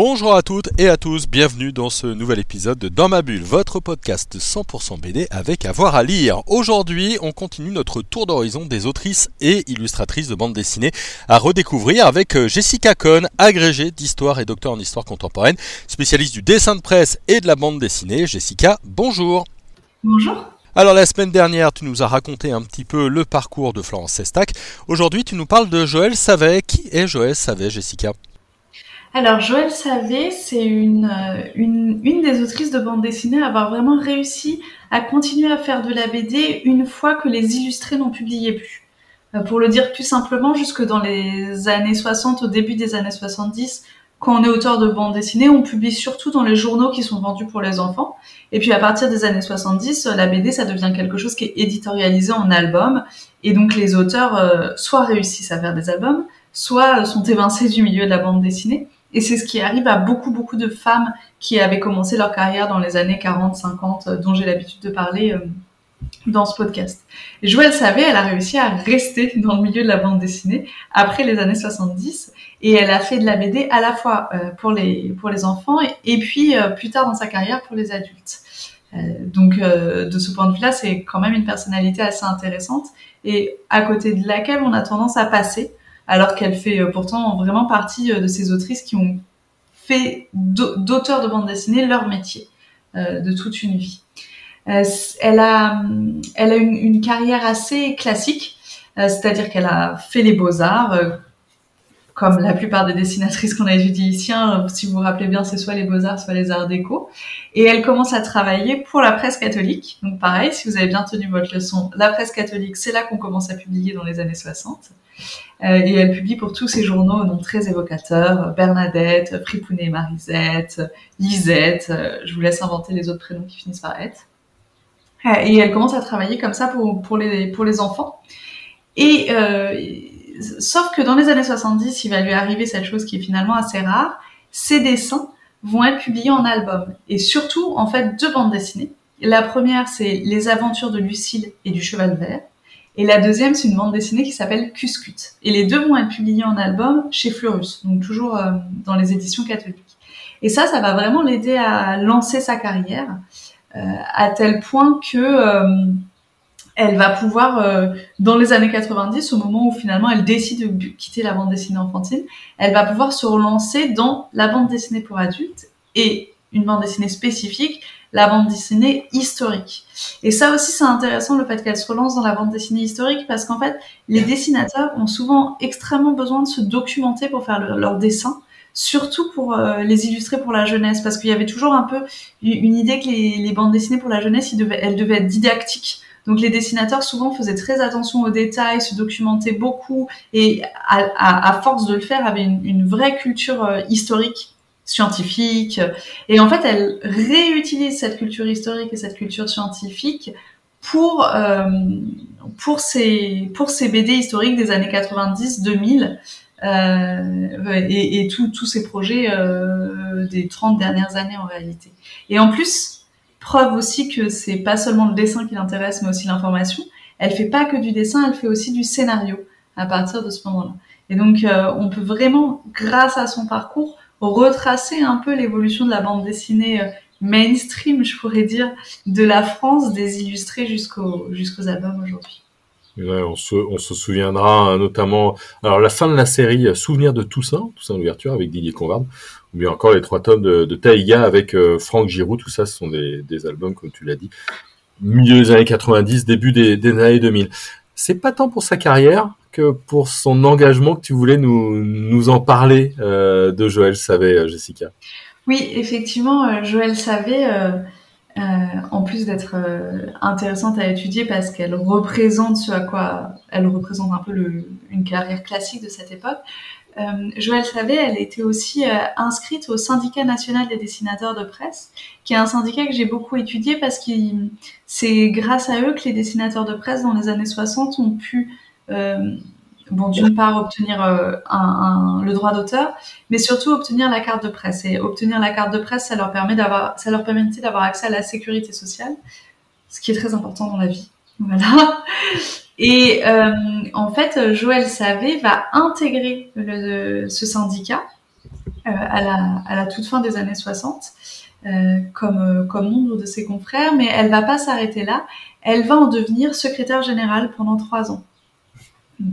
Bonjour à toutes et à tous, bienvenue dans ce nouvel épisode de Dans ma bulle, votre podcast 100% BD avec avoir à, lire. Aujourd'hui, on continue notre tour d'horizon des autrices et illustratrices de bande dessinée à redécouvrir avec euh, Jessica Cohn, agrégée d'histoire et docteur en histoire contemporaine, spécialiste du dessin de presse et de la bande dessinée. Jessica, bonjour. Bonjour. Alors la semaine dernière, tu nous as raconté un petit peu le parcours de Florence Sestac. Aujourd'hui, tu nous parles de Joël Savet. Qui est Joël Savet, Jessica? Alors, Joël Savé, c'est une, euh, une, une, des autrices de bande dessinée à avoir vraiment réussi à continuer à faire de la BD une fois que les illustrés n'en publiaient plus. Euh, pour le dire plus simplement, jusque dans les années 60, au début des années 70, quand on est auteur de bande dessinée, on publie surtout dans les journaux qui sont vendus pour les enfants. Et puis à partir des années 70, la BD, ça devient quelque chose qui est éditorialisé en album. Et donc les auteurs euh, soit réussissent à faire des albums, soit sont évincés du milieu de la bande dessinée. Et c'est ce qui arrive à beaucoup, beaucoup de femmes qui avaient commencé leur carrière dans les années 40, 50, euh, dont j'ai l'habitude de parler euh, dans ce podcast. Et Joël Savé, elle a réussi à rester dans le milieu de la bande dessinée après les années 70 et elle a fait de la BD à la fois euh, pour les pour les enfants et, puis plus tard dans sa carrière pour les adultes. donc de ce point de vue-là, c'est quand même une personnalité assez intéressante et à côté de laquelle on a tendance à passer alors qu'elle fait euh, pourtant vraiment partie euh, de ces autrices qui ont fait d'auteurs de bande dessinée leur métier euh, de toute une vie. elle a, elle a une, carrière assez classique, c'est-à-dire qu'elle a fait les beaux-arts, comme la plupart des dessinatrices qu'on a étudiées ici. Hein, si vous vous rappelez bien, c'est soit les beaux-arts, soit les arts déco. Et elle commence à travailler pour la presse catholique. Donc pareil, si vous avez bien tenu votre leçon, la presse catholique, c'est là qu'on commence à publier dans les années 60. Euh, et elle publie pour tous ces journaux nom très évocateurs, Bernadette, Fripounet Marisette, Lisette, euh, je vous laisse inventer les autres prénoms qui finissent par être. Euh, et elle commence à travailler comme ça pour les enfants. Et sauf que dans les années 70, il va lui arriver cette chose qui est finalement assez rare. Ses dessins vont être publiés en album. Et surtout, en fait, deux bandes dessinées. La première, c'est Les aventures de Lucille et du Cheval Vert. Et la deuxième, c'est une bande dessinée qui s'appelle Cuscut. Et les deux vont être publiés en album chez Fleurus, donc toujours euh, dans les éditions catholiques. Et ça, ça va vraiment l'aider à lancer sa carrière, euh, à tel point que euh, elle va pouvoir, euh, dans les années 90, au moment où finalement elle décide de quitter la bande dessinée enfantine, elle va pouvoir se relancer dans la bande dessinée pour adultes et une bande dessinée spécifique, la bande dessinée historique. Et ça aussi, c'est intéressant le fait qu'elle se relance dans la bande dessinée historique parce qu'en fait, les dessinateurs ont souvent extrêmement besoin de se documenter pour faire leurs dessins surtout pour euh, les illustrer pour la jeunesse, parce qu'il y avait toujours un peu une idée que les, les bandes dessinées pour la jeunesse, elles devaient être didactiques. Donc les dessinateurs souvent faisaient très attention aux détails, se documentaient beaucoup et à, force de le faire avaient une, vraie culture euh, historique scientifique. Et en fait, elle réutilise cette culture historique et cette culture scientifique pour euh, pour ces pour BD historiques des années 90, 2000 euh, et, et tous ces projets euh, des 30 dernières années en réalité. Et en plus, Preuve aussi que c'est pas seulement le dessin qui l'intéresse, mais aussi l'information. Elle fait pas que du dessin, elle fait aussi du scénario à partir de ce moment-là. Et donc, euh, on peut vraiment, grâce à son parcours, retracer un peu l'évolution de la bande dessinée euh, mainstream, je pourrais dire, de la France, des illustrés jusqu'aux jusqu'aux albums aujourd'hui. On, se, on se souviendra hein, notamment, alors la fin de la série euh, Souvenir de Toussaint, Toussaint l'ouverture avec Didier Conrad, ou bien encore les trois tomes de, de Taïga avec euh, Franck Giroud, tout ça, ce sont des, des albums, comme tu l'as dit, milieu des années 90, début des, des années 2000. C'est pas tant pour sa carrière que pour son engagement que tu voulais nous, nous en parler euh, de Joël Savé, euh, Jessica? Oui, effectivement, Joël Savé, euh, euh, en plus d'être intéressante à étudier parce qu'elle représente ce à quoi elle représente un peu une carrière classique de cette époque, euh, Joël Savé, elle était aussi euh, inscrite au syndicat national des dessinateurs de presse, qui est un syndicat que j'ai beaucoup étudié parce que c'est grâce à eux que les dessinateurs de presse dans les années 60 ont pu euh, bon, d'une part obtenir euh, le droit d'auteur, mais surtout obtenir la carte de presse. Et obtenir la carte de presse, ça leur permet d'avoir, ça leur permettait d'avoir accès à la sécurité sociale, ce qui est très important dans la vie. Voilà. Et euh, en fait, Joël Savé va intégrer ce syndicat euh, à, la, toute fin des années 60. Euh, comme, comme nombre de ses confrères, mais elle va pas s'arrêter là. Elle va en devenir secrétaire générale pendant trois ans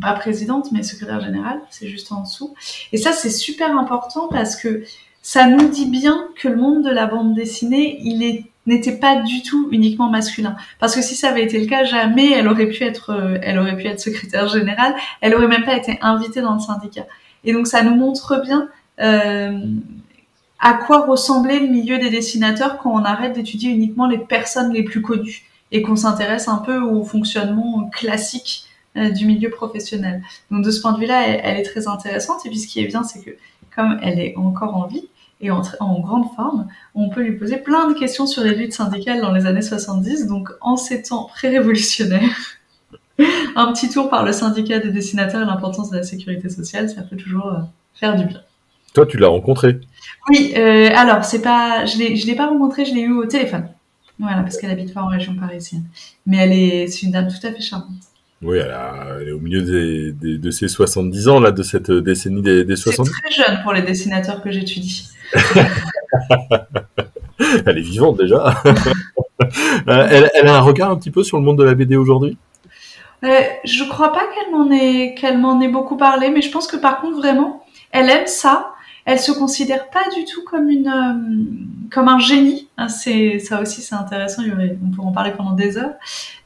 pas présidente, mais secrétaire générale, c'est juste en dessous. Et ça, c'est super important parce que ça nous dit bien que le monde de la bande dessinée, il n'était pas du tout uniquement masculin. Parce que si ça avait été le cas, jamais elle aurait pu être, euh, elle aurait pu être secrétaire générale. Elle aurait même pas été invitée dans le syndicat. Et donc ça nous montre bien euh, à quoi ressemblait le milieu des dessinateurs quand on arrête d'étudier uniquement les personnes les plus connues et qu'on s'intéresse un peu au fonctionnement classique du milieu professionnel. Donc de ce point de vue-là, elle, est très intéressante. Et puis ce qui est bien, c'est que comme elle est encore en vie et en, en, grande forme, on peut lui poser plein de questions sur les luttes syndicales dans les années 70. Donc en ces temps pré-révolutionnaires, un petit tour par le syndicat des dessinateurs et l'importance de la sécurité sociale, ça peut toujours euh, faire du bien. Toi, tu l'as rencontré? Oui. Euh, alors, c'est pas, je je l'ai pas rencontré, je l'ai eu au téléphone. Voilà, parce qu'elle habite pas en région parisienne. Mais elle est, c'est une dame tout à fait charmante. Oui, elle, est au milieu des, de ses 70 ans, là, de cette décennie des, des 70. C'est très jeune pour les dessinateurs que j'étudie. elle est vivante déjà. Euh, elle, elle, a un regard un petit peu sur le monde de la BD aujourd'hui? Euh, Je crois pas qu'elle m'en ait, qu'elle m'en ait beaucoup parlé, mais je pense que par contre, vraiment, elle aime ça elle se considère pas du tout comme une euh, comme un génie. Hein, c'est ça aussi c'est intéressant. On pourrait en parler pendant des heures.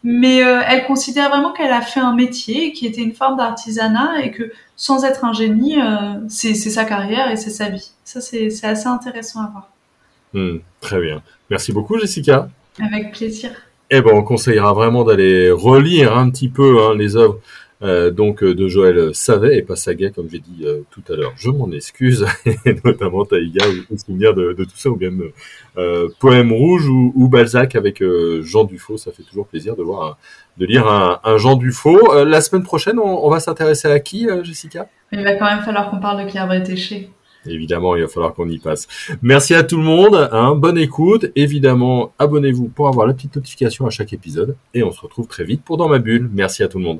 Mais euh, elle considère vraiment qu'elle a fait un métier qui était une forme d'artisanat et que sans être un génie, euh, c'est sa carrière et c'est sa vie. Ça c'est assez intéressant à voir. Hmm, très bien. Merci beaucoup Jessica. Avec plaisir. Eh ben, on conseillera vraiment d'aller relire un petit peu hein, les œuvres euh, donc euh, de Joël Savet et pas Saget comme j'ai dit euh, tout à l'heure. Je m'en excuse, et notamment Taïga, ou souvenir de, de, tout ça, ou bien euh, Poème rouge ou, Balzac avec Jean Dufaux. Ça fait toujours plaisir de voir, de lire un, un Jean Dufaux. la semaine prochaine, on, on va s'intéresser à qui, Jessica? Il va quand même falloir qu'on parle de Claire Bretéché. Évidemment, il va falloir qu'on y passe. Merci à tout le monde, hein, bonne écoute. Évidemment, abonnez-vous pour avoir la petite notification à chaque épisode. Et on se retrouve très vite pour Dans ma bulle. Merci à tout le monde.